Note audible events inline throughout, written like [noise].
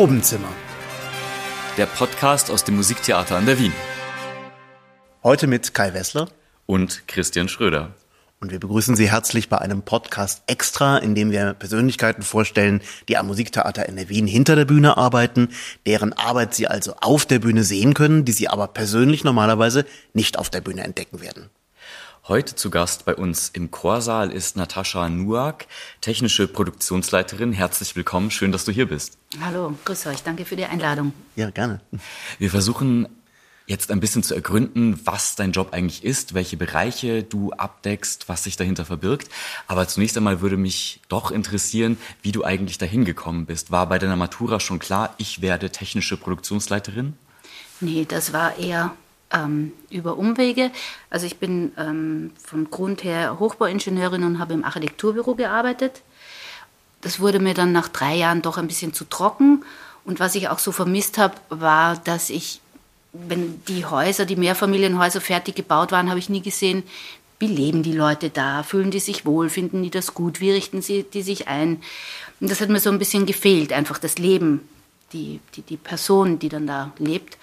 Probenzimmer. Der Podcast aus dem Musiktheater an der Wien. Heute mit Kai Wessler und Christian Schröder. Und wir begrüßen Sie herzlich bei einem Podcast extra, in dem wir Persönlichkeiten vorstellen, die am Musiktheater in der Wien hinter der Bühne arbeiten, deren Arbeit Sie also auf der Bühne sehen können, die Sie aber persönlich normalerweise nicht auf der Bühne entdecken werden. Heute zu Gast bei uns im Chorsaal ist Natascha Nuak, technische Produktionsleiterin. Herzlich willkommen, schön, dass du hier bist. Hallo, grüß euch, danke für die Einladung. Ja, gerne. Wir versuchen jetzt ein bisschen zu ergründen, was dein Job eigentlich ist, welche Bereiche du abdeckst, was sich dahinter verbirgt. Aber zunächst einmal würde mich doch interessieren, wie du eigentlich dahin gekommen bist. War bei deiner Matura schon klar, ich werde technische Produktionsleiterin? Nee, das war eher ähm, über Umwege. Also ich bin ähm, von Grund her Hochbauingenieurin und habe im Architekturbüro gearbeitet. Das wurde mir dann nach drei Jahren doch ein bisschen zu trocken. Und was ich auch so vermisst habe, war, dass ich, wenn die Häuser, die Mehrfamilienhäuser fertig gebaut waren, habe ich nie gesehen, wie leben die Leute da, fühlen die sich wohl, finden die das gut, wie richten sie die sich ein. Und das hat mir so ein bisschen gefehlt, einfach das Leben, die, die, die Person, die dann da lebt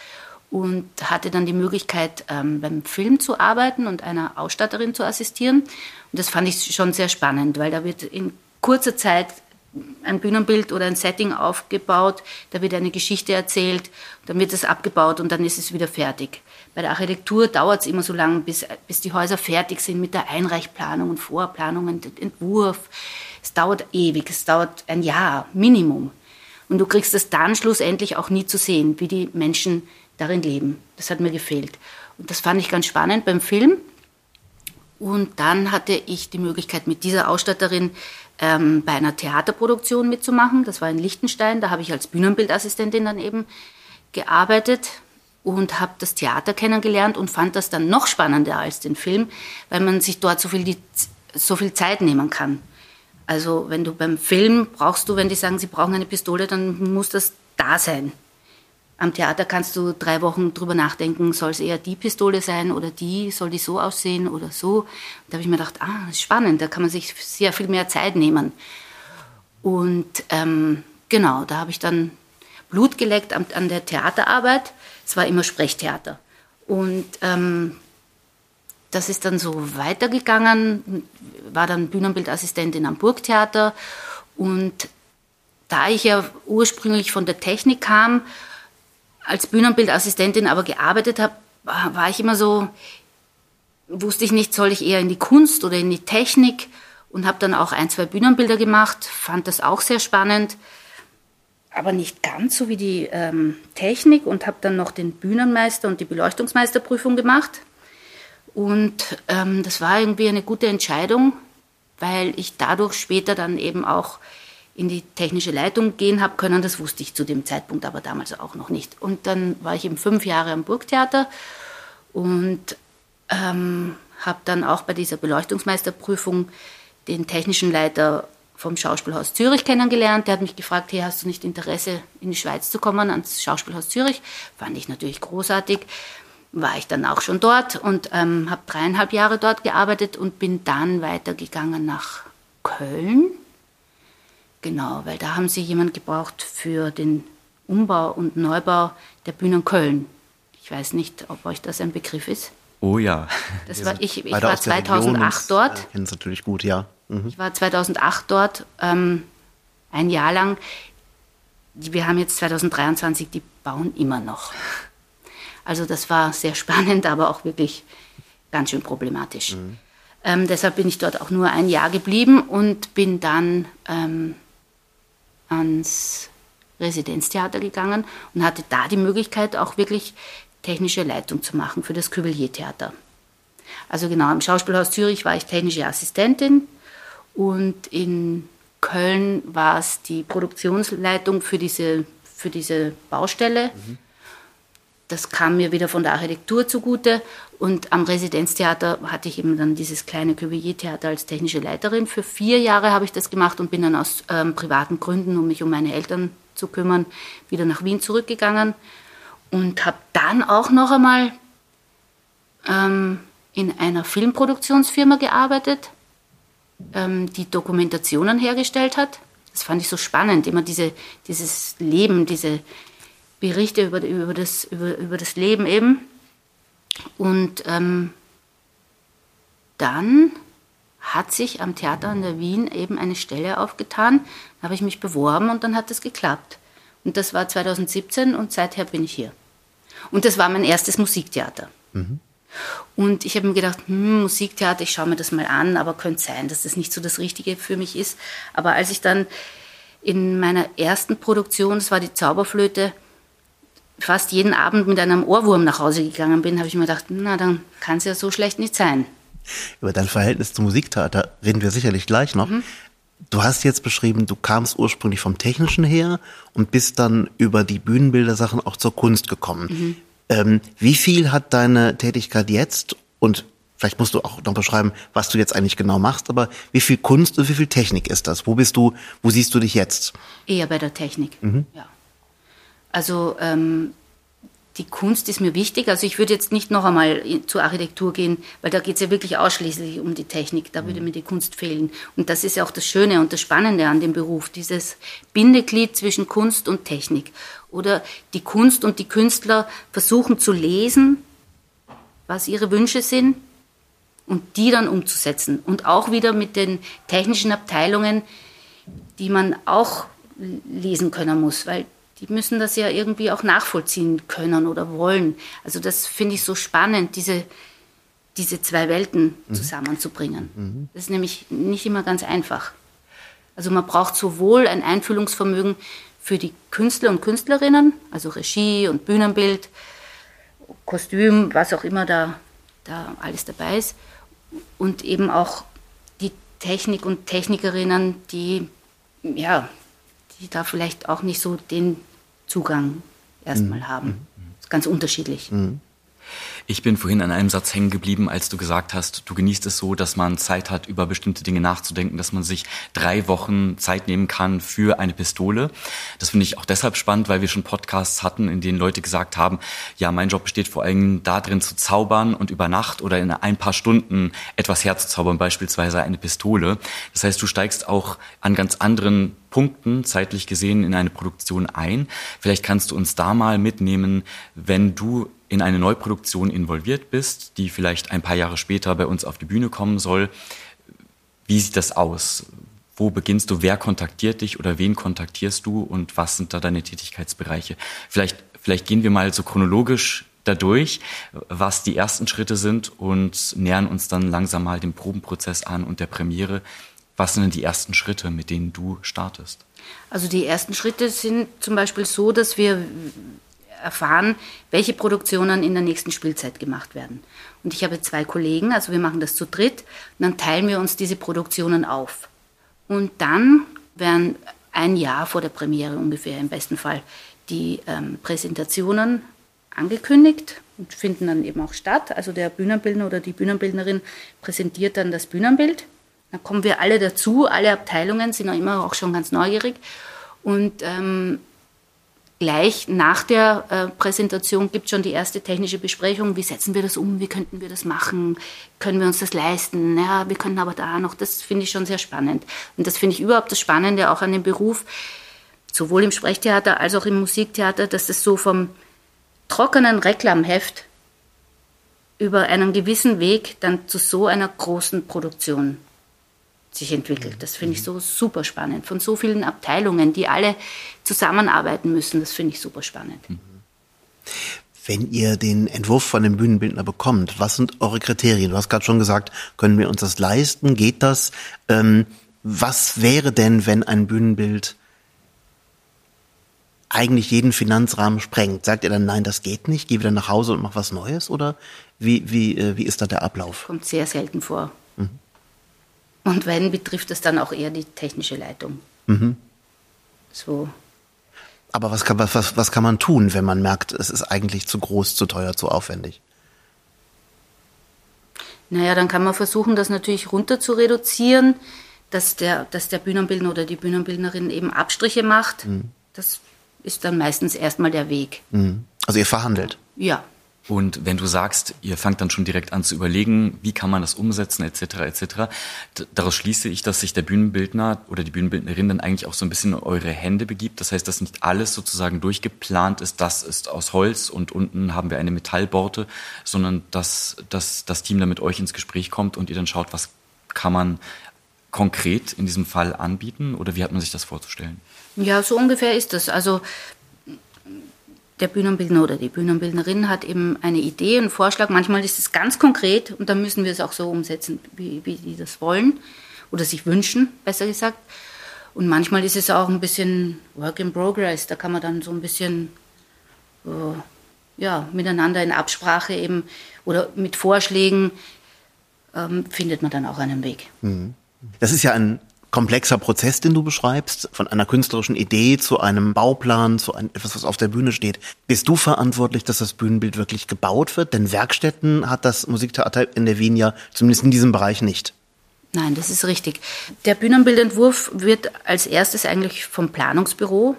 und hatte dann die Möglichkeit, ähm, beim Film zu arbeiten und einer Ausstatterin zu assistieren. Und das fand ich schon sehr spannend, weil da wird in kurzer Zeit ein Bühnenbild oder ein Setting aufgebaut, da wird eine Geschichte erzählt, dann wird es abgebaut und dann ist es wieder fertig. Bei der Architektur dauert es immer so lange, bis, bis die Häuser fertig sind mit der Einreichplanung und Vorplanung und Entwurf. Es dauert ewig, es dauert ein Jahr, Minimum. Und du kriegst es dann schlussendlich auch nie zu sehen, wie die Menschen darin leben. Das hat mir gefehlt. Und das fand ich ganz spannend beim Film. Und dann hatte ich die Möglichkeit, mit dieser Ausstatterin ähm, bei einer Theaterproduktion mitzumachen. Das war in Liechtenstein. Da habe ich als Bühnenbildassistentin dann eben gearbeitet und habe das Theater kennengelernt und fand das dann noch spannender als den Film, weil man sich dort so viel, die, so viel Zeit nehmen kann. Also wenn du beim Film brauchst du, wenn die sagen, sie brauchen eine Pistole, dann muss das da sein. Am Theater kannst du drei Wochen drüber nachdenken, soll es eher die Pistole sein oder die, soll die so aussehen oder so. Da habe ich mir gedacht, ah, das ist spannend, da kann man sich sehr viel mehr Zeit nehmen. Und ähm, genau, da habe ich dann Blut geleckt an, an, der Theaterarbeit. Es war immer Sprechtheater. Und ähm, das ist dann so weitergegangen, war dann Bühnenbildassistentin am Burgtheater. Und da ich ja ursprünglich von der Technik kam, als Bühnenbildassistentin aber gearbeitet habe, war ich immer so, wusste ich nicht, soll ich eher in die Kunst oder in die Technik und habe dann auch ein, zwei Bühnenbilder gemacht, fand das auch sehr spannend, aber nicht ganz so wie die ähm, Technik und habe dann noch den Bühnenmeister und die Beleuchtungsmeisterprüfung gemacht. Und ähm, das war irgendwie eine gute Entscheidung, weil ich dadurch später dann eben auch in die technische Leitung gehen habe können. Das wusste ich zu dem Zeitpunkt aber damals auch noch nicht. Und dann war ich eben fünf Jahre am Burgtheater und ähm, habe dann auch bei dieser Beleuchtungsmeisterprüfung den technischen Leiter vom Schauspielhaus Zürich kennengelernt. Der hat mich gefragt, hey, hast du nicht Interesse, in die Schweiz zu kommen, ans Schauspielhaus Zürich? Fand ich natürlich großartig. War ich dann auch schon dort und ähm, habe dreieinhalb Jahre dort gearbeitet und bin dann weitergegangen nach Köln Genau, weil da haben sie jemand gebraucht für den Umbau und Neubau der Bühnen Köln. Ich weiß nicht, ob euch das ein Begriff ist. Oh ja. Das war, ich ich war 2008 dort. Ich kenne es natürlich gut, ja. Mhm. Ich war 2008 dort, ähm, ein Jahr lang. Wir haben jetzt 2023, die bauen immer noch. Also das war sehr spannend, aber auch wirklich ganz schön problematisch. Mhm. Ähm, deshalb bin ich dort auch nur ein Jahr geblieben und bin dann ähm, ans Residenztheater gegangen und hatte da die Möglichkeit, auch wirklich technische Leitung zu machen für das Cuvelier-Theater. Also genau, im Schauspielhaus Zürich war ich technische Assistentin und in Köln war es die Produktionsleitung für diese, für diese Baustelle. Mhm. Das kam mir wieder von der Architektur zugute. Und am Residenztheater hatte ich eben dann dieses kleine Cuvier-Theater als technische Leiterin. Für vier Jahre habe ich das gemacht und bin dann aus ähm, privaten Gründen, um mich um meine Eltern zu kümmern, wieder nach Wien zurückgegangen. Und habe dann auch noch einmal ähm, in einer Filmproduktionsfirma gearbeitet, ähm, die Dokumentationen hergestellt hat. Das fand ich so spannend, immer diese, dieses Leben, diese Berichte über, über, das, über, über das Leben eben. Und ähm, dann hat sich am Theater in der Wien eben eine Stelle aufgetan. Da habe ich mich beworben und dann hat es geklappt. Und das war 2017 und seither bin ich hier. Und das war mein erstes Musiktheater. Mhm. Und ich habe mir gedacht, hm, Musiktheater, ich schaue mir das mal an, aber könnte sein, dass das nicht so das Richtige für mich ist. Aber als ich dann in meiner ersten Produktion, das war die Zauberflöte, fast jeden Abend mit einem Ohrwurm nach Hause gegangen bin, habe ich mir gedacht, na, dann kann es ja so schlecht nicht sein. Über dein Verhältnis zum Musiktheater reden wir sicherlich gleich noch. Mhm. Du hast jetzt beschrieben, du kamst ursprünglich vom Technischen her und bist dann über die Bühnenbildersachen auch zur Kunst gekommen. Mhm. Ähm, wie viel hat deine Tätigkeit jetzt und vielleicht musst du auch noch beschreiben, was du jetzt eigentlich genau machst, aber wie viel Kunst und wie viel Technik ist das? Wo bist du, wo siehst du dich jetzt? Eher bei der Technik, mhm. ja. Also ähm, die Kunst ist mir wichtig. Also ich würde jetzt nicht noch einmal zur Architektur gehen, weil da geht es ja wirklich ausschließlich um die Technik. Da würde mhm. mir die Kunst fehlen. Und das ist ja auch das Schöne und das Spannende an dem Beruf, dieses Bindeglied zwischen Kunst und Technik. Oder die Kunst und die Künstler versuchen zu lesen, was ihre Wünsche sind und die dann umzusetzen. Und auch wieder mit den technischen Abteilungen, die man auch lesen können muss, weil die müssen das ja irgendwie auch nachvollziehen können oder wollen. Also das finde ich so spannend, diese, diese zwei Welten mhm. zusammenzubringen. Mhm. Das ist nämlich nicht immer ganz einfach. Also man braucht sowohl ein Einfühlungsvermögen für die Künstler und Künstlerinnen, also Regie und Bühnenbild, Kostüm, was auch immer da, da alles dabei ist, und eben auch die Technik und Technikerinnen, die ja, die da vielleicht auch nicht so den Zugang erstmal mhm. haben. Das mhm. ist ganz unterschiedlich. Mhm. Ich bin vorhin an einem Satz hängen geblieben, als du gesagt hast, du genießt es so, dass man Zeit hat, über bestimmte Dinge nachzudenken, dass man sich drei Wochen Zeit nehmen kann für eine Pistole. Das finde ich auch deshalb spannend, weil wir schon Podcasts hatten, in denen Leute gesagt haben, ja, mein Job besteht vor allem darin zu zaubern und über Nacht oder in ein paar Stunden etwas herzuzaubern, beispielsweise eine Pistole. Das heißt, du steigst auch an ganz anderen Punkten zeitlich gesehen in eine Produktion ein. Vielleicht kannst du uns da mal mitnehmen, wenn du in eine Neuproduktion involviert bist, die vielleicht ein paar Jahre später bei uns auf die Bühne kommen soll. Wie sieht das aus? Wo beginnst du? Wer kontaktiert dich oder wen kontaktierst du und was sind da deine Tätigkeitsbereiche? Vielleicht, vielleicht gehen wir mal so chronologisch dadurch, was die ersten Schritte sind und nähern uns dann langsam mal dem Probenprozess an und der Premiere. Was sind denn die ersten Schritte, mit denen du startest? Also die ersten Schritte sind zum Beispiel so, dass wir erfahren, welche Produktionen in der nächsten Spielzeit gemacht werden. Und ich habe zwei Kollegen, also wir machen das zu dritt, und dann teilen wir uns diese Produktionen auf. Und dann werden ein Jahr vor der Premiere ungefähr im besten Fall die ähm, Präsentationen angekündigt und finden dann eben auch statt. Also der Bühnenbildner oder die Bühnenbildnerin präsentiert dann das Bühnenbild. Dann kommen wir alle dazu, alle Abteilungen sind auch immer auch schon ganz neugierig. Und ähm, gleich nach der äh, Präsentation gibt schon die erste technische Besprechung. Wie setzen wir das um? Wie könnten wir das machen? Können wir uns das leisten? Ja, wir können aber da noch. Das finde ich schon sehr spannend. Und das finde ich überhaupt das Spannende auch an dem Beruf, sowohl im Sprechtheater als auch im Musiktheater, dass es so vom trockenen Reklamheft über einen gewissen Weg dann zu so einer großen Produktion sich entwickelt. Das finde ich so super spannend. Von so vielen Abteilungen, die alle zusammenarbeiten müssen, das finde ich super spannend. Wenn ihr den Entwurf von dem Bühnenbildner bekommt, was sind eure Kriterien? Du hast gerade schon gesagt, können wir uns das leisten? Geht das? Ähm, was wäre denn, wenn ein Bühnenbild eigentlich jeden Finanzrahmen sprengt? Sagt ihr dann, nein, das geht nicht, geh wieder nach Hause und mach was Neues? Oder wie, wie, äh, wie ist da der Ablauf? Kommt sehr selten vor. Mhm. Und wenn, betrifft das dann auch eher die technische Leitung. Mhm. So. Aber was kann, was, was kann man tun, wenn man merkt, es ist eigentlich zu groß, zu teuer, zu aufwendig? Naja, dann kann man versuchen, das natürlich runter zu reduzieren, dass der, dass der Bühnenbildner oder die Bühnenbildnerin eben Abstriche macht. Mhm. Das ist dann meistens erstmal der Weg. Mhm. Also ihr verhandelt? Ja. Und wenn du sagst, ihr fangt dann schon direkt an zu überlegen, wie kann man das umsetzen, etc., etc., daraus schließe ich, dass sich der Bühnenbildner oder die Bühnenbildnerin dann eigentlich auch so ein bisschen in eure Hände begibt. Das heißt, dass nicht alles sozusagen durchgeplant ist, das ist aus Holz und unten haben wir eine Metallborte, sondern dass, dass das Team dann mit euch ins Gespräch kommt und ihr dann schaut, was kann man konkret in diesem Fall anbieten oder wie hat man sich das vorzustellen? Ja, so ungefähr ist das. Also der Bühnenbildner oder die Bühnenbildnerin hat eben eine Idee, einen Vorschlag. Manchmal ist es ganz konkret und dann müssen wir es auch so umsetzen, wie, wie die das wollen oder sich wünschen, besser gesagt. Und manchmal ist es auch ein bisschen Work in Progress. Da kann man dann so ein bisschen äh, ja, miteinander in Absprache eben oder mit Vorschlägen ähm, findet man dann auch einen Weg. Mhm. Das ist ja ein komplexer Prozess, den du beschreibst, von einer künstlerischen Idee zu einem Bauplan, zu einem, etwas, was auf der Bühne steht. Bist du verantwortlich, dass das Bühnenbild wirklich gebaut wird? Denn Werkstätten hat das Musiktheater in der Wien ja zumindest in diesem Bereich nicht. Nein, das ist richtig. Der Bühnenbildentwurf wird als erstes eigentlich vom Planungsbüro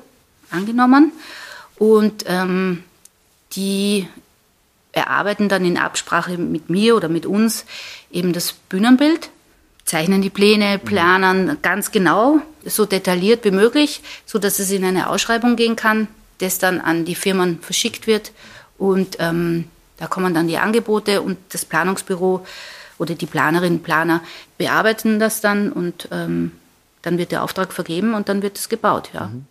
angenommen und ähm, die erarbeiten dann in Absprache mit mir oder mit uns eben das Bühnenbild zeichnen die Pläne, planen ganz genau, so detailliert wie möglich, so dass es in eine Ausschreibung gehen kann, das dann an die Firmen verschickt wird und ähm, da kommen dann die Angebote und das Planungsbüro oder die Planerinnen, Planer bearbeiten das dann und ähm, dann wird der Auftrag vergeben und dann wird es gebaut, ja. Mhm.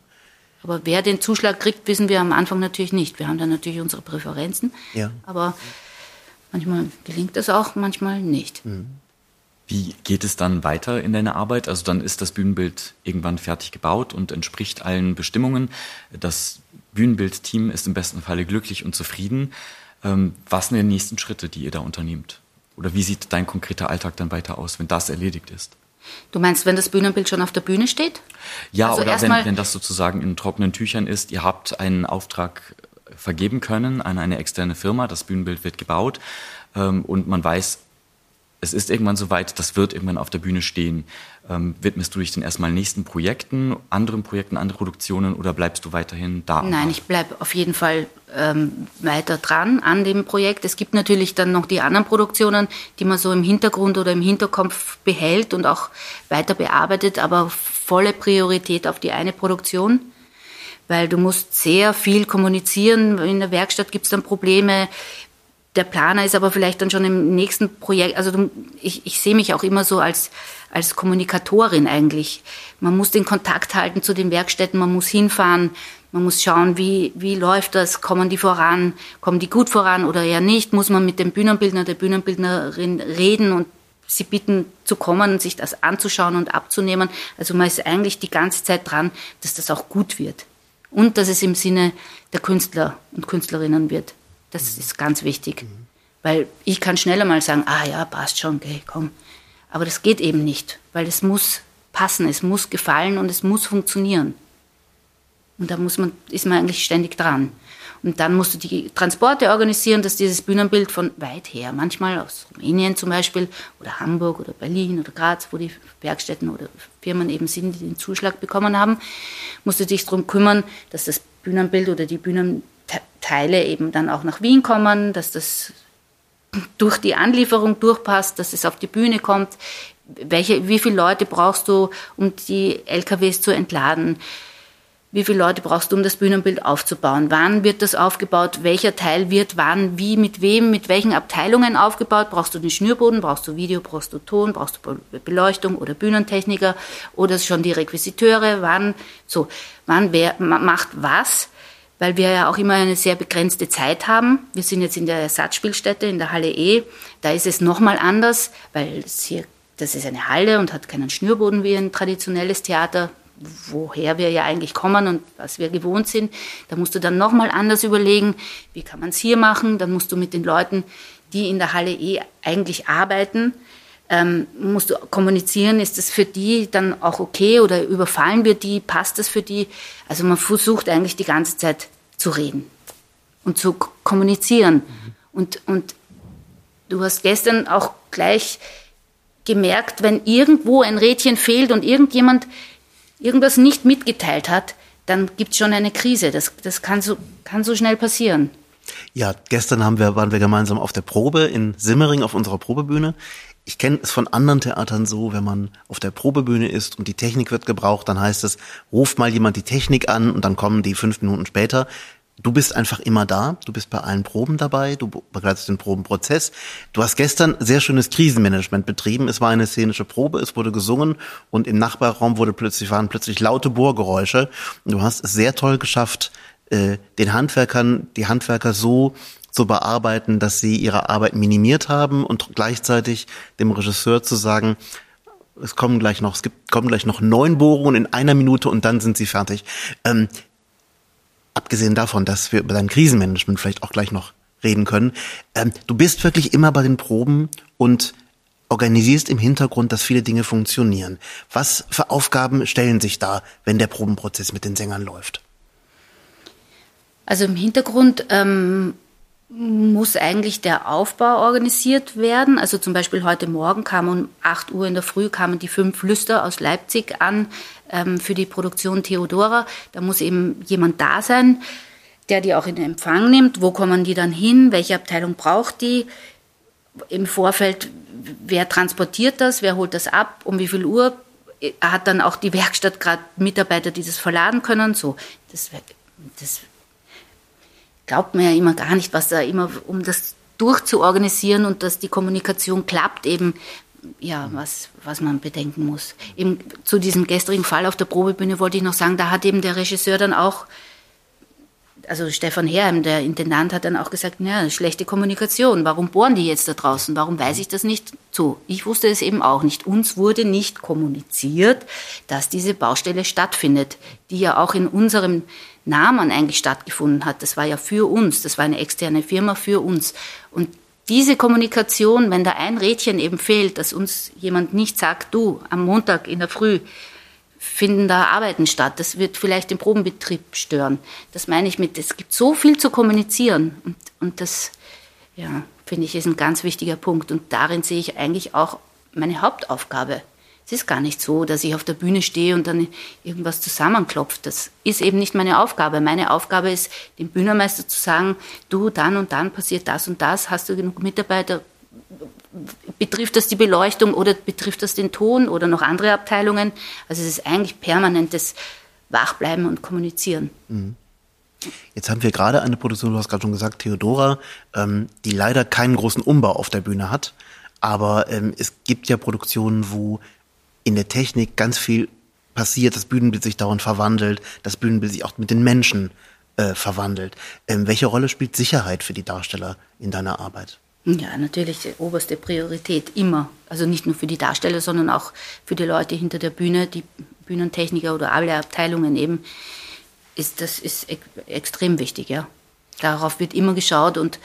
Aber wer den Zuschlag kriegt, wissen wir am Anfang natürlich nicht. Wir haben dann natürlich unsere Präferenzen, ja. aber manchmal gelingt das auch, manchmal nicht. Mhm. Wie geht es dann weiter in deiner Arbeit? Also dann ist das Bühnenbild irgendwann fertig gebaut und entspricht allen Bestimmungen. Das Bühnenbildteam ist im besten Falle glücklich und zufrieden. Ähm, was sind die nächsten Schritte, die ihr da unternehmt? Oder wie sieht dein konkreter Alltag dann weiter aus, wenn das erledigt ist? Du meinst, wenn das Bühnenbild schon auf der Bühne steht? Ja, also oder wenn, wenn das sozusagen in trockenen Tüchern ist. Ihr habt einen Auftrag vergeben können an eine externe Firma, das Bühnenbild wird gebaut ähm, und man weiß, es ist irgendwann soweit, das wird irgendwann auf der Bühne stehen. Ähm, widmest du dich denn erstmal nächsten Projekten, anderen Projekten, anderen Produktionen oder bleibst du weiterhin da? Nein, ich bleibe auf jeden Fall ähm, weiter dran an dem Projekt. Es gibt natürlich dann noch die anderen Produktionen, die man so im Hintergrund oder im Hinterkopf behält und auch weiter bearbeitet, aber volle Priorität auf die eine Produktion weil du musst sehr viel kommunizieren. In der Werkstatt gibt es dann Probleme. Der Planer ist aber vielleicht dann schon im nächsten Projekt. Also ich, ich sehe mich auch immer so als, als Kommunikatorin eigentlich. Man muss den Kontakt halten zu den Werkstätten, man muss hinfahren, man muss schauen, wie, wie läuft das, kommen die voran, kommen die gut voran oder eher nicht, muss man mit dem Bühnenbildner, der Bühnenbildnerin reden und sie bitten zu kommen, sich das anzuschauen und abzunehmen. Also man ist eigentlich die ganze Zeit dran, dass das auch gut wird und dass es im Sinne der Künstler und Künstlerinnen wird. Das mhm. ist ganz wichtig. Mhm. Weil ich kann schneller mal sagen, ah ja, passt schon, okay, komm. Aber das geht eben nicht, weil es muss passen, es muss gefallen und es muss funktionieren. Und da muss man, ist man eigentlich ständig dran. Und dann musst du die Transporte organisieren, dass dieses Bühnenbild von weit her, manchmal aus Rumänien zum Beispiel oder Hamburg oder Berlin oder Graz, wo die Werkstätten oder Firmen eben sind, die den Zuschlag bekommen haben, musst du dich darum kümmern, dass das Bühnenbild oder die Bühnen Teile eben dann auch nach Wien kommen, dass das durch die Anlieferung durchpasst, dass es auf die Bühne kommt. Welche, wie viele Leute brauchst du, um die LKWs zu entladen? Wie viele Leute brauchst du, um das Bühnenbild aufzubauen? Wann wird das aufgebaut? Welcher Teil wird wann, wie, mit wem, mit welchen Abteilungen aufgebaut? Brauchst du den Schnürboden? Brauchst du Video? Brauchst du Ton? Brauchst du Beleuchtung oder Bühnentechniker? Oder schon die Requisiteure? Wann, so, wann wer macht was? Weil wir ja auch immer eine sehr begrenzte Zeit haben. Wir sind jetzt in der Ersatzspielstätte in der Halle E. Da ist es nochmal anders, weil hier, das ist eine Halle und hat keinen Schnürboden wie ein traditionelles Theater, woher wir ja eigentlich kommen und was wir gewohnt sind. Da musst du dann nochmal anders überlegen, wie kann man es hier machen. Dann musst du mit den Leuten, die in der Halle E eigentlich arbeiten, ähm, musst du kommunizieren, ist das für die dann auch okay oder überfallen wir die, passt das für die? Also man versucht eigentlich die ganze Zeit zu reden und zu kommunizieren. Mhm. Und, und du hast gestern auch gleich gemerkt, wenn irgendwo ein Rädchen fehlt und irgendjemand irgendwas nicht mitgeteilt hat, dann gibt es schon eine Krise. Das, das kann, so, kann so schnell passieren. Ja, gestern haben wir, waren wir gemeinsam auf der Probe in Simmering auf unserer Probebühne. Ich kenne es von anderen Theatern so, wenn man auf der Probebühne ist und die Technik wird gebraucht, dann heißt es, ruft mal jemand die Technik an und dann kommen die fünf Minuten später. Du bist einfach immer da, du bist bei allen Proben dabei, du begleitest den Probenprozess. Du hast gestern sehr schönes Krisenmanagement betrieben. Es war eine szenische Probe, es wurde gesungen und im Nachbarraum wurde plötzlich, waren plötzlich laute Bohrgeräusche. Du hast es sehr toll geschafft, äh, den Handwerkern, die Handwerker so zu bearbeiten, dass sie ihre Arbeit minimiert haben und gleichzeitig dem Regisseur zu sagen, es kommen gleich noch, es gibt, kommen gleich noch neun Bohrungen in einer Minute und dann sind sie fertig. Ähm, abgesehen davon, dass wir über dein Krisenmanagement vielleicht auch gleich noch reden können, ähm, du bist wirklich immer bei den Proben und organisierst im Hintergrund, dass viele Dinge funktionieren. Was für Aufgaben stellen sich da, wenn der Probenprozess mit den Sängern läuft? Also im Hintergrund ähm, muss eigentlich der Aufbau organisiert werden. Also zum Beispiel heute Morgen kam um 8 Uhr in der Früh kamen die fünf Lüster aus Leipzig an ähm, für die Produktion Theodora. Da muss eben jemand da sein, der die auch in Empfang nimmt. Wo kommen die dann hin? Welche Abteilung braucht die? Im Vorfeld, wer transportiert das? Wer holt das ab? Um wie viel Uhr? Hat dann auch die Werkstatt gerade Mitarbeiter, die das verladen können? So, das, das glaubt man ja immer gar nicht, was da immer, um das durchzuorganisieren und dass die Kommunikation klappt, eben, ja, was, was man bedenken muss. Eben zu diesem gestrigen Fall auf der Probebühne wollte ich noch sagen, da hat eben der Regisseur dann auch also Stefan Herrheim, der Intendant, hat dann auch gesagt, ja, schlechte Kommunikation. Warum bohren die jetzt da draußen? Warum weiß ich das nicht so? Ich wusste es eben auch nicht. Uns wurde nicht kommuniziert, dass diese Baustelle stattfindet, die ja auch in unserem Namen eigentlich stattgefunden hat. Das war ja für uns. Das war eine externe Firma für uns. Und diese Kommunikation, wenn da ein Rädchen eben fehlt, dass uns jemand nicht sagt, du, am Montag in der Früh, finden da Arbeiten statt. Das wird vielleicht den Probenbetrieb stören. Das meine ich mit, es gibt so viel zu kommunizieren. Und, und das, ja, finde ich, ist ein ganz wichtiger Punkt. Und darin sehe ich eigentlich auch meine Hauptaufgabe. Es ist gar nicht so, dass ich auf der Bühne stehe und dann irgendwas zusammenklopft. Das ist eben nicht meine Aufgabe. Meine Aufgabe ist, dem Bühnermeister zu sagen, du, dann und dann passiert das und das, hast du genug Mitarbeiter, betrifft das die Beleuchtung oder betrifft das den Ton oder noch andere Abteilungen? Also es ist eigentlich permanentes Wachbleiben und Kommunizieren. Mhm. Jetzt haben wir gerade eine Produktion, du hast gerade schon gesagt, Theodora, ähm, die leider keinen großen Umbau auf der Bühne hat. Aber ähm, es gibt ja Produktionen, wo in der Technik ganz viel passiert, das Bühnenbild sich dauernd verwandelt, das Bühnenbild sich auch mit den Menschen äh, verwandelt. Ähm, welche Rolle spielt Sicherheit für die Darsteller in deiner Arbeit? Ja, natürlich oberste Priorität immer. Also nicht nur für die Darsteller, sondern auch für die Leute hinter der Bühne, die Bühnentechniker oder alle Abteilungen eben. Ist, das ist e extrem wichtig, ja. Darauf wird immer geschaut und,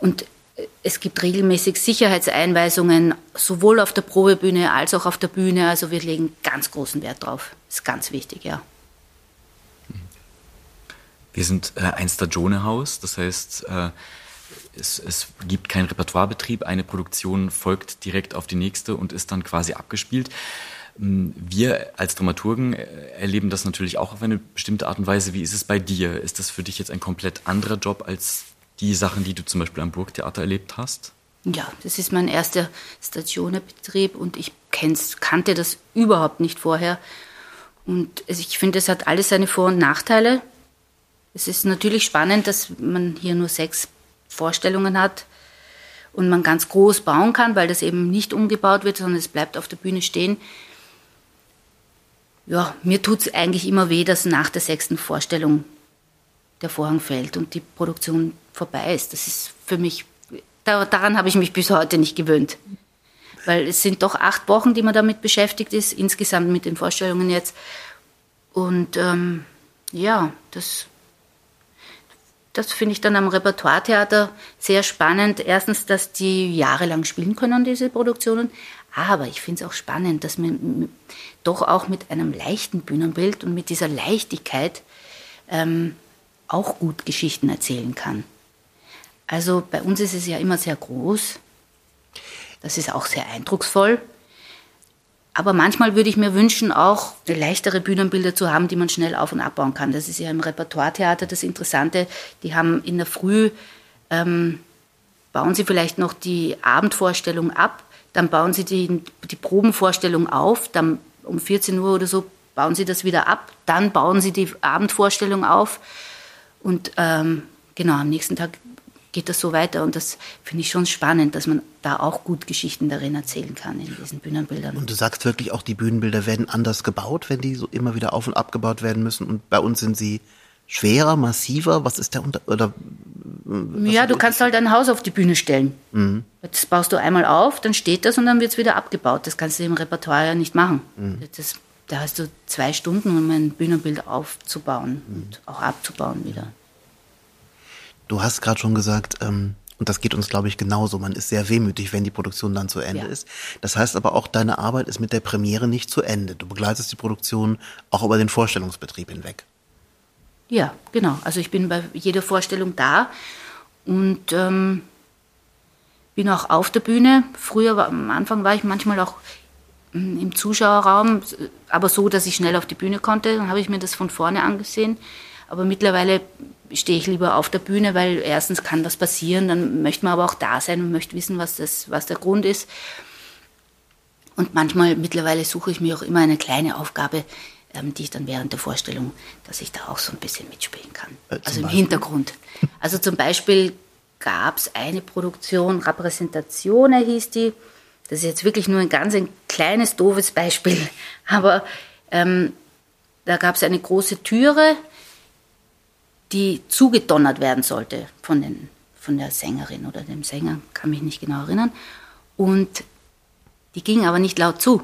und es gibt regelmäßig Sicherheitseinweisungen, sowohl auf der Probebühne als auch auf der Bühne. Also wir legen ganz großen Wert drauf. Ist ganz wichtig, ja. Wir sind äh, ein Stagione-Haus, das heißt, äh, es, es gibt keinen Repertoirebetrieb, eine Produktion folgt direkt auf die nächste und ist dann quasi abgespielt. Ähm, wir als Dramaturgen äh, erleben das natürlich auch auf eine bestimmte Art und Weise. Wie ist es bei dir? Ist das für dich jetzt ein komplett anderer Job als die Sachen, die du zum Beispiel am Burgtheater erlebt hast? Ja, das ist mein erster Stationebetrieb und ich kannte das überhaupt nicht vorher. Und ich finde, es hat alles seine Vor- und Nachteile. Es ist natürlich spannend, dass man hier nur sechs Vorstellungen hat und man ganz groß bauen kann, weil das eben nicht umgebaut wird, sondern es bleibt auf der Bühne stehen. Ja, mir tut es eigentlich immer weh, dass nach der sechsten Vorstellung der Vorhang fällt und die Produktion vorbei ist. Das ist für mich, daran habe ich mich bis heute nicht gewöhnt. Weil es sind doch acht Wochen, die man damit beschäftigt ist, insgesamt mit den Vorstellungen jetzt. Und ähm, ja, das das finde ich dann am Repertoiretheater sehr spannend. Erstens, dass die jahrelang spielen können, diese Produktionen. Aber ich finde es auch spannend, dass man doch auch mit einem leichten Bühnenbild und mit dieser Leichtigkeit ähm, auch gut Geschichten erzählen kann. Also bei uns ist es ja immer sehr groß. Das ist auch sehr eindrucksvoll. Aber manchmal würde ich mir wünschen, auch leichtere Bühnenbilder zu haben, die man schnell auf- und abbauen kann. Das ist ja im Repertoiretheater das Interessante. Die haben in der Früh, ähm, bauen sie vielleicht noch die Abendvorstellung ab, dann bauen sie die, die Probenvorstellung auf, dann um 14 Uhr oder so bauen sie das wieder ab, dann bauen sie die Abendvorstellung auf und ähm, genau am nächsten Tag geht das so weiter. Und das finde ich schon spannend, dass man da auch gut Geschichten darin erzählen kann in diesen Bühnenbildern. Und du sagst wirklich auch, die Bühnenbilder werden anders gebaut, wenn die so immer wieder auf und abgebaut werden müssen. Und bei uns sind sie schwerer, massiver. Was ist der Unter oder ja, du kannst halt ein Haus auf die Bühne stellen. Mhm. Das baust du einmal auf, dann steht das und dann wird es wieder abgebaut. Das kannst du im Repertoire ja nicht machen. Mhm. Das, da hast du zwei Stunden, um ein Bühnenbild aufzubauen mhm. und auch abzubauen wieder. Du hast gerade schon gesagt, ähm, und das geht uns, glaube ich, genauso. Man ist sehr wehmütig, wenn die Produktion dann zu Ende ja. ist. Das heißt aber auch, deine Arbeit ist mit der Premiere nicht zu Ende. Du begleitest die Produktion auch über den Vorstellungsbetrieb hinweg. Ja, genau. Also ich bin bei jeder Vorstellung da und ähm, bin auch auf der Bühne. Früher, war, am Anfang war ich manchmal auch hm, im Zuschauerraum, aber so, dass ich schnell auf die Bühne konnte. Dann habe ich mir das von vorne angesehen. Aber mittlerweile stehe ich lieber auf der Bühne, weil erstens kann was passieren, dann möchte man aber auch da sein und möchte wissen, was, das, was der Grund ist. Und manchmal, mittlerweile suche ich mir auch immer eine kleine Aufgabe, ähm, die ich dann während der Vorstellung, dass ich da auch so ein bisschen mitspielen kann. Äh, also im Beispiel? Hintergrund. Also zum Beispiel gab es eine Produktion, Rappresentazione hieß die. Das ist jetzt wirklich nur ein ganz ein kleines, doofes Beispiel. [laughs] Aber ähm, da gab es eine große Türe, die zugedonnert werden sollte von, den, von der Sängerin oder dem Sänger, kann mich nicht genau erinnern. Und die ging aber nicht laut zu.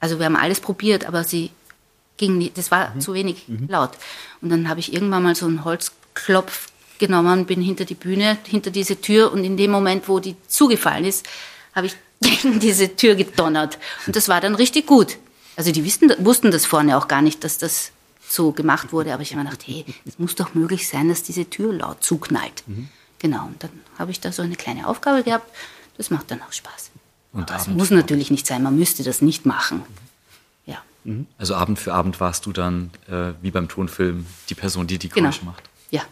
Also wir haben alles probiert, aber sie ging nicht, das war mhm. zu wenig mhm. laut. Und dann habe ich irgendwann mal so einen Holzklopf genommen, bin hinter die Bühne, hinter diese Tür und in dem Moment, wo die zugefallen ist, habe ich [laughs] gegen diese Tür gedonnert. Und das war dann richtig gut. Also die wussten, wussten das vorne auch gar nicht, dass das so gemacht wurde. Aber ich habe mir gedacht, hey, es muss doch möglich sein, dass diese Tür laut zuknallt. Mhm. Genau, und dann habe ich da so eine kleine Aufgabe gehabt. Das macht dann auch Spaß. Und das muss natürlich nicht sein, man müsste das nicht machen. Ja. Mhm. Also Abend für Abend warst du dann, äh, wie beim Tonfilm, die Person, die die Geräusche genau. macht. Ja.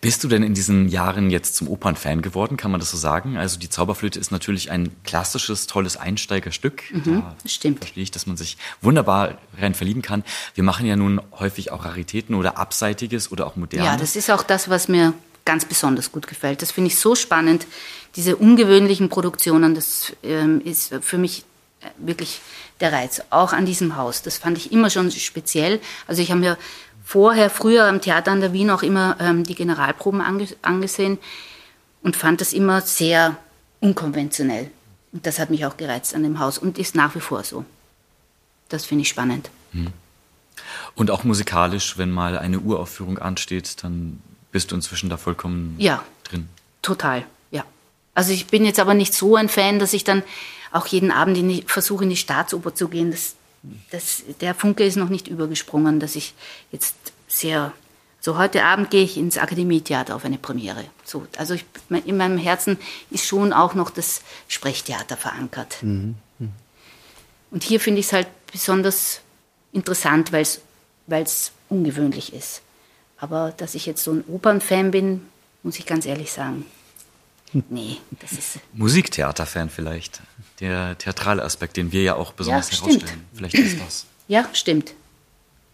Bist du denn in diesen Jahren jetzt zum Opernfan geworden, kann man das so sagen? Also die Zauberflöte ist natürlich ein klassisches, tolles Einsteigerstück. Mhm, da stimmt. Verstehe ich, dass man sich wunderbar rein verlieben kann. Wir machen ja nun häufig auch Raritäten oder Abseitiges oder auch Modernes. Ja, das ist auch das, was mir ganz besonders gut gefällt. Das finde ich so spannend. Diese ungewöhnlichen Produktionen, das ähm, ist für mich äh, wirklich der Reiz, auch an diesem Haus. Das fand ich immer schon speziell. Also ich habe mir vorher, früher am Theater an der Wien auch immer ähm, die Generalproben ange angesehen und fand das immer sehr unkonventionell. Und das hat mich auch gereizt an dem Haus und ist nach wie vor so. Das finde ich spannend. Hm. Und auch musikalisch, wenn mal eine Uraufführung ansteht, dann bist du inzwischen da vollkommen ja, drin. Total, ja. Also ich bin jetzt aber nicht so ein Fan, dass ich dann auch jeden Abend in die, versuche, in die Staatsoper zu gehen. Das das, der Funke ist noch nicht übergesprungen, dass ich jetzt sehr. So heute Abend gehe ich ins Akademietheater auf eine Premiere. So, also ich, in meinem Herzen ist schon auch noch das Sprechtheater verankert. Mhm. Mhm. Und hier finde ich es halt besonders interessant, weil es ungewöhnlich ist. Aber dass ich jetzt so ein Opernfan bin, muss ich ganz ehrlich sagen, nee, das ist. Musiktheaterfan vielleicht der theatrale Aspekt, den wir ja auch besonders ja, herausstellen. Vielleicht ist das. Ja, stimmt.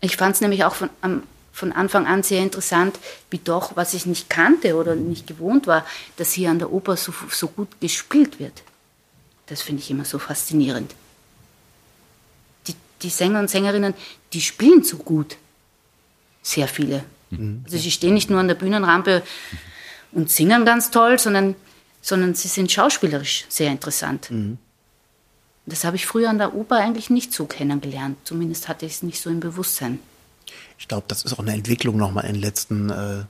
Ich fand es nämlich auch von, um, von Anfang an sehr interessant, wie doch, was ich nicht kannte oder nicht gewohnt war, dass hier an der Oper so, so gut gespielt wird. Das finde ich immer so faszinierend. Die, die Sänger und Sängerinnen, die spielen so gut. Sehr viele. Mhm. Also sie stehen nicht nur an der Bühnenrampe und singen ganz toll, sondern, sondern sie sind schauspielerisch sehr interessant. Mhm. Das habe ich früher an der Oper eigentlich nicht so kennengelernt. Zumindest hatte ich es nicht so im Bewusstsein. Ich glaube, das ist auch eine Entwicklung nochmal in den letzten äh,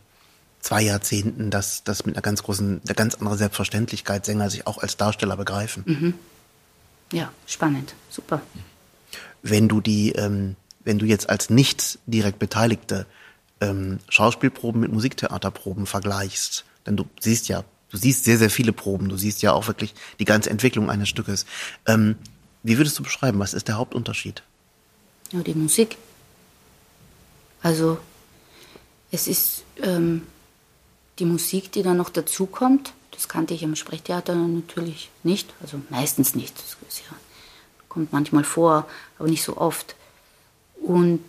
zwei Jahrzehnten, dass das mit einer ganz großen, einer ganz anderen Selbstverständlichkeit Sänger sich auch als Darsteller begreifen. Mhm. Ja, spannend, super. Wenn du die, ähm, wenn du jetzt als nicht direkt Beteiligte ähm, Schauspielproben mit Musiktheaterproben vergleichst, denn du siehst ja Du siehst sehr, sehr viele Proben. Du siehst ja auch wirklich die ganze Entwicklung eines Stückes. Ähm, Wie würdest du beschreiben, was ist der Hauptunterschied? Ja, die Musik. Also es ist ähm, die Musik, die dann noch dazukommt. Das kannte ich am Sprechtheater natürlich nicht, also meistens nicht. Das ja, kommt manchmal vor, aber nicht so oft. Und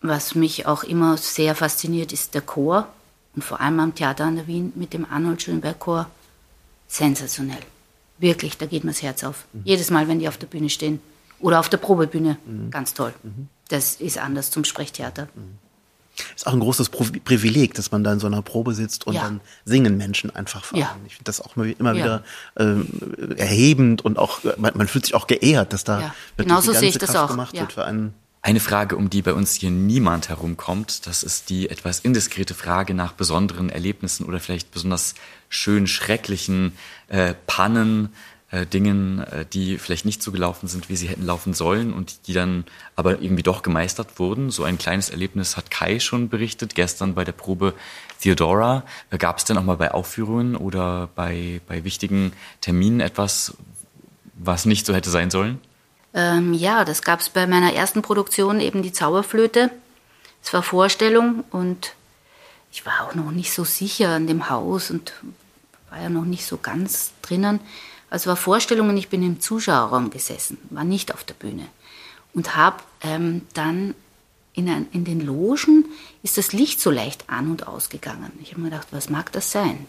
was mich auch immer sehr fasziniert, ist der Chor. Und vor allem am Theater an der Wien mit dem Arnold Schönberg Chor. Sensationell. Wirklich, da geht mir das Herz auf. Mhm. Jedes Mal, wenn die auf der Bühne stehen. Oder auf der Probebühne. Mhm. Ganz toll. Mhm. Das ist anders zum Sprechtheater. Mhm. Ist auch ein großes Privileg, dass man da in so einer Probe sitzt und ja. dann singen Menschen einfach vor ja. Ich finde das auch immer wieder ähm, erhebend und auch man, man, fühlt sich auch geehrt, dass da ja. genauso sehe ich das Kraft auch gemacht wird für einen. Eine Frage, um die bei uns hier niemand herumkommt, das ist die etwas indiskrete Frage nach besonderen Erlebnissen oder vielleicht besonders schön schrecklichen äh, Pannen, äh, Dingen, äh, die vielleicht nicht so gelaufen sind, wie sie hätten laufen sollen und die dann aber irgendwie doch gemeistert wurden. So ein kleines Erlebnis hat Kai schon berichtet, gestern bei der Probe Theodora. Gab es denn auch mal bei Aufführungen oder bei, bei wichtigen Terminen etwas, was nicht so hätte sein sollen? Ähm, ja, das gab es bei meiner ersten Produktion, eben die Zauberflöte. Es war Vorstellung und ich war auch noch nicht so sicher an dem Haus und war ja noch nicht so ganz drinnen. Also war Vorstellung und ich bin im Zuschauerraum gesessen, war nicht auf der Bühne. Und habe ähm, dann in, ein, in den Logen ist das Licht so leicht an und ausgegangen. Ich habe mir gedacht, was mag das sein?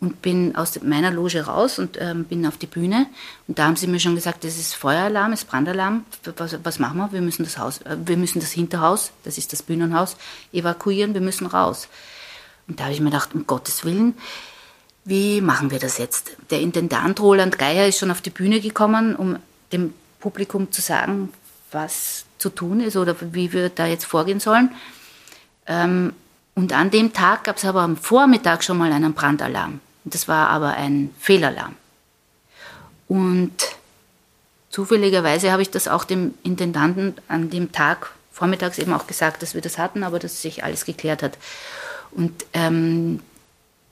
Und bin aus meiner Loge raus und ähm, bin auf die Bühne. Und da haben sie mir schon gesagt, das ist Feueralarm, ist Brandalarm. Was, was machen wir? Wir müssen das Haus, äh, wir müssen das Hinterhaus, das ist das Bühnenhaus, evakuieren. Wir müssen raus. Und da habe ich mir gedacht, um Gottes Willen, wie machen wir das jetzt? Der Intendant Roland Geier ist schon auf die Bühne gekommen, um dem Publikum zu sagen, was zu tun ist oder wie wir da jetzt vorgehen sollen. Ähm, und an dem Tag gab es aber am Vormittag schon mal einen Brandalarm. Das war aber ein Fehlalarm. Und zufälligerweise habe ich das auch dem Intendanten an dem Tag vormittags eben auch gesagt, dass wir das hatten, aber dass sich alles geklärt hat. Und ähm,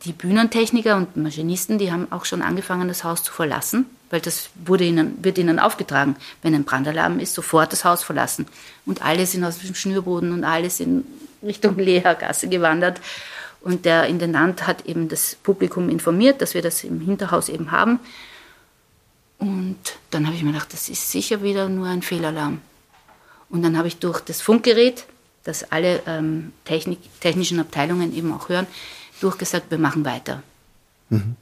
die Bühnentechniker und Maschinisten, die haben auch schon angefangen, das Haus zu verlassen, weil das wurde ihnen, wird ihnen aufgetragen. Wenn ein Brandalarm ist, sofort das Haus verlassen. Und alle sind aus dem Schnürboden und alle sind Richtung Lehergasse gewandert. Und der Intendant hat eben das Publikum informiert, dass wir das im Hinterhaus eben haben. Und dann habe ich mir gedacht, das ist sicher wieder nur ein Fehlalarm. Und dann habe ich durch das Funkgerät, das alle ähm, Technik, technischen Abteilungen eben auch hören, durchgesagt, wir machen weiter. Mhm.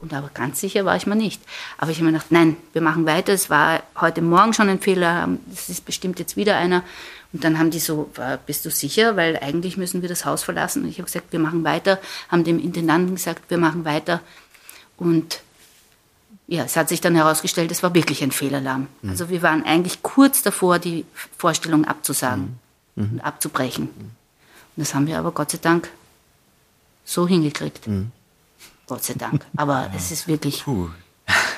Und aber ganz sicher war ich mir nicht. Aber ich habe mir gedacht, nein, wir machen weiter. Es war heute Morgen schon ein Fehler, das ist bestimmt jetzt wieder einer. Und dann haben die so, bist du sicher? Weil eigentlich müssen wir das Haus verlassen. Und ich habe gesagt, wir machen weiter, haben dem Intendanten gesagt, wir machen weiter. Und ja, es hat sich dann herausgestellt, es war wirklich ein Fehlalarm. Mhm. Also wir waren eigentlich kurz davor, die Vorstellung abzusagen mhm. und abzubrechen. Mhm. Und das haben wir aber Gott sei Dank so hingekriegt. Mhm. Gott sei Dank. Aber [laughs] ja. es ist wirklich, Puh.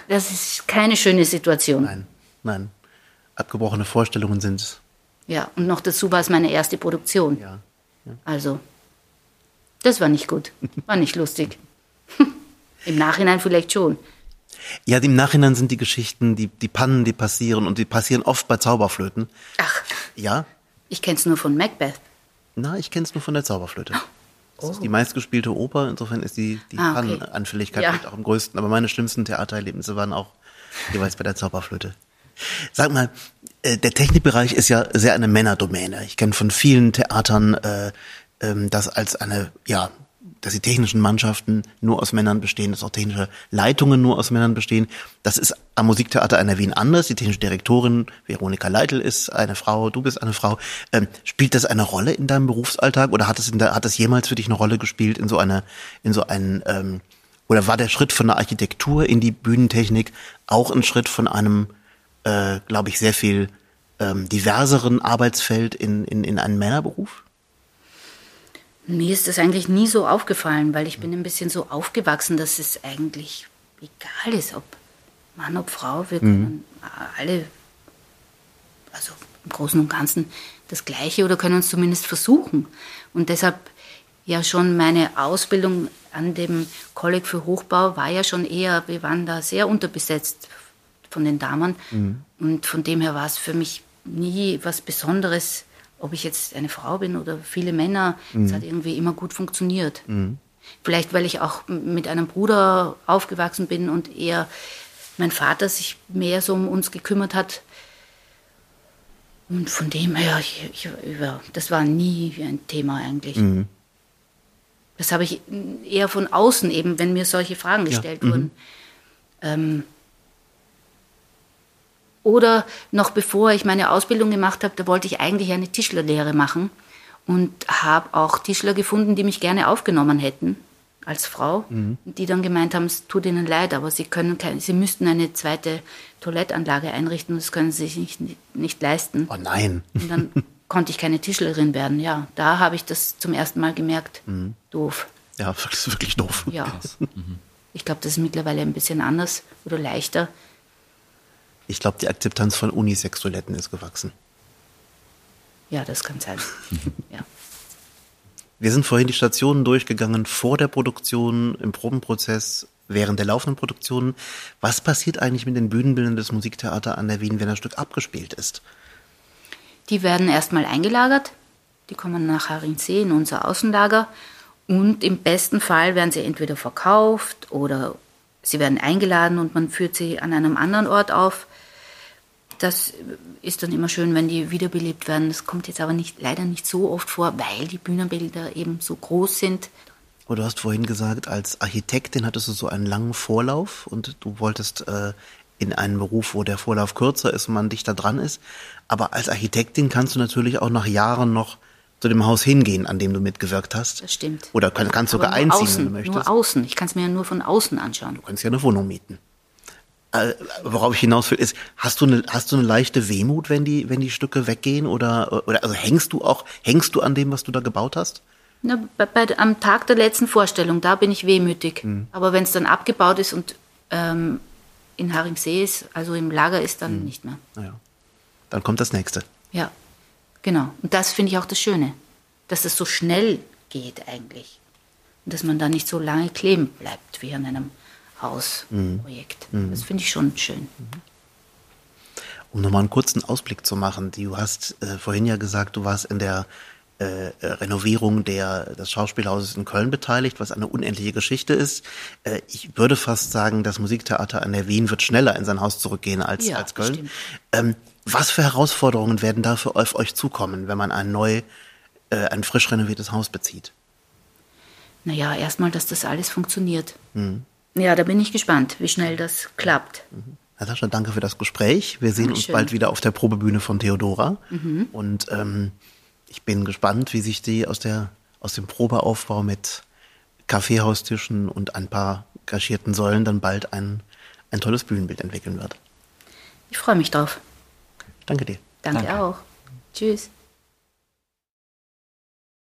das ist keine schöne Situation. Nein, nein. Abgebrochene Vorstellungen sind. Ja, und noch dazu war es meine erste Produktion. Ja. ja. Also, das war nicht gut, war nicht lustig. [laughs] Im Nachhinein vielleicht schon. Ja, im Nachhinein sind die Geschichten, die, die Pannen, die passieren und die passieren oft bei Zauberflöten. Ach. Ja? Ich kenn's nur von Macbeth. Na, ich kenn's nur von der Zauberflöte. Oh. Das ist die meistgespielte Oper, insofern ist die, die ah, okay. Anfälligkeit ja. auch am größten. Aber meine schlimmsten Theatererlebnisse waren auch jeweils bei der Zauberflöte. Sag mal, der Technikbereich ist ja sehr eine Männerdomäne. Ich kenne von vielen Theatern äh, ähm, das als eine ja dass die technischen Mannschaften nur aus Männern bestehen, dass auch technische Leitungen nur aus Männern bestehen. Das ist am Musiktheater in Wien anders. Die technische Direktorin Veronika Leitl ist eine Frau, du bist eine Frau. Ähm, spielt das eine Rolle in deinem Berufsalltag oder hat es, in der, hat es jemals für dich eine Rolle gespielt in so einer, in so einen, ähm, oder war der Schritt von der Architektur in die Bühnentechnik auch ein Schritt von einem, äh, glaube ich, sehr viel ähm, diverseren Arbeitsfeld in, in, in einen Männerberuf? Mir ist das eigentlich nie so aufgefallen, weil ich bin ein bisschen so aufgewachsen, dass es eigentlich egal ist, ob Mann, ob Frau. Wir können mhm. alle, also im Großen und Ganzen das Gleiche oder können uns zumindest versuchen. Und deshalb ja schon meine Ausbildung an dem Kolleg für Hochbau war ja schon eher, wir waren da sehr unterbesetzt. Von den Damen. Und von dem her war es für mich nie was Besonderes, ob ich jetzt eine Frau bin oder viele Männer. Es hat irgendwie immer gut funktioniert. Vielleicht, weil ich auch mit einem Bruder aufgewachsen bin und eher mein Vater sich mehr so um uns gekümmert hat. Und von dem her, ich, ich, ja, das war nie ein Thema eigentlich. Das habe ich eher von außen eben, wenn mir solche Fragen gestellt wurden. Ähm, oder noch bevor ich meine Ausbildung gemacht habe, da wollte ich eigentlich eine Tischlerlehre machen und habe auch Tischler gefunden, die mich gerne aufgenommen hätten als Frau, die dann gemeint haben, es tut ihnen leid, aber sie können keine, sie müssten eine zweite Toilettanlage einrichten, das können sie sich nicht, nicht leisten. Oh nein. Und dann [laughs] konnte ich keine Tischlerin werden. Ja, da habe ich das zum ersten Mal gemerkt. Doof. Ja, [laughs] das ist wirklich doof. Ja. [laughs] Ich glaube, das ist mittlerweile ein bisschen anders oder leichter. Ich glaube, die Akzeptanz von Unisex-Toiletten ist gewachsen. Ja, das kann sein. [laughs] ja. Wir sind vorhin die Stationen durchgegangen, vor der Produktion, im Probenprozess, während der laufenden Produktion. Was passiert eigentlich mit den Bühnenbildern des Musiktheater an der Wien, wenn das Stück abgespielt ist? Die werden erstmal eingelagert. Die kommen nach Haringsee in unser Außenlager. Und im besten Fall werden sie entweder verkauft oder sie werden eingeladen und man führt sie an einem anderen Ort auf. Das ist dann immer schön, wenn die wiederbelebt werden. Das kommt jetzt aber nicht, leider nicht so oft vor, weil die Bühnenbilder eben so groß sind. Und du hast vorhin gesagt, als Architektin hattest du so einen langen Vorlauf und du wolltest äh, in einen Beruf, wo der Vorlauf kürzer ist und man dichter dran ist. Aber als Architektin kannst du natürlich auch nach Jahren noch zu dem Haus hingehen, an dem du mitgewirkt hast. Das stimmt. Oder kann, kannst Aber sogar einziehen, außen, wenn du möchtest. Nur außen. Ich kann es mir ja nur von außen anschauen. Du kannst ja eine Wohnung mieten. Äh, worauf ich hinaus will, ist, hast du eine, hast du eine leichte Wehmut, wenn die, wenn die Stücke weggehen? Oder, oder also hängst du auch, hängst du an dem, was du da gebaut hast? Na, bei, bei, am Tag der letzten Vorstellung, da bin ich wehmütig. Aber wenn es dann abgebaut ist und ähm, in Haringsee ist, also im Lager ist, dann nicht mehr. Naja. Dann kommt das nächste. Ja, genau. Und das finde ich auch das Schöne, dass es so schnell geht eigentlich. Und dass man da nicht so lange kleben bleibt wie an einem Hausprojekt. Das finde ich schon schön. Um nochmal einen kurzen Ausblick zu machen. Du hast äh, vorhin ja gesagt, du warst in der äh, äh, Renovierung der, des Schauspielhauses in Köln beteiligt, was eine unendliche Geschichte ist. Äh, ich würde fast sagen, das Musiktheater an der Wien wird schneller in sein Haus zurückgehen als, Ja, als Köln. Ähm, was für Herausforderungen werden da für auf euch zukommen, wenn man ein neu, äh, ein frisch renoviertes Haus bezieht? Naja, erstmal, dass das alles funktioniert. Ja, da bin ich gespannt, wie schnell das klappt. Natascha, danke für das Gespräch. Wir sehen uns Dankeschön. bald wieder auf der Probebühne von Theodora. Und ähm, ich bin gespannt, wie sich die aus, der, aus dem Probeaufbau mit Kaffeehaustischen und ein paar gagierten Säulen dann bald ein, ein tolles Bühnenbild entwickeln wird. Ich freue mich drauf. Danke dir. Danke, Danke. auch. Tschüss.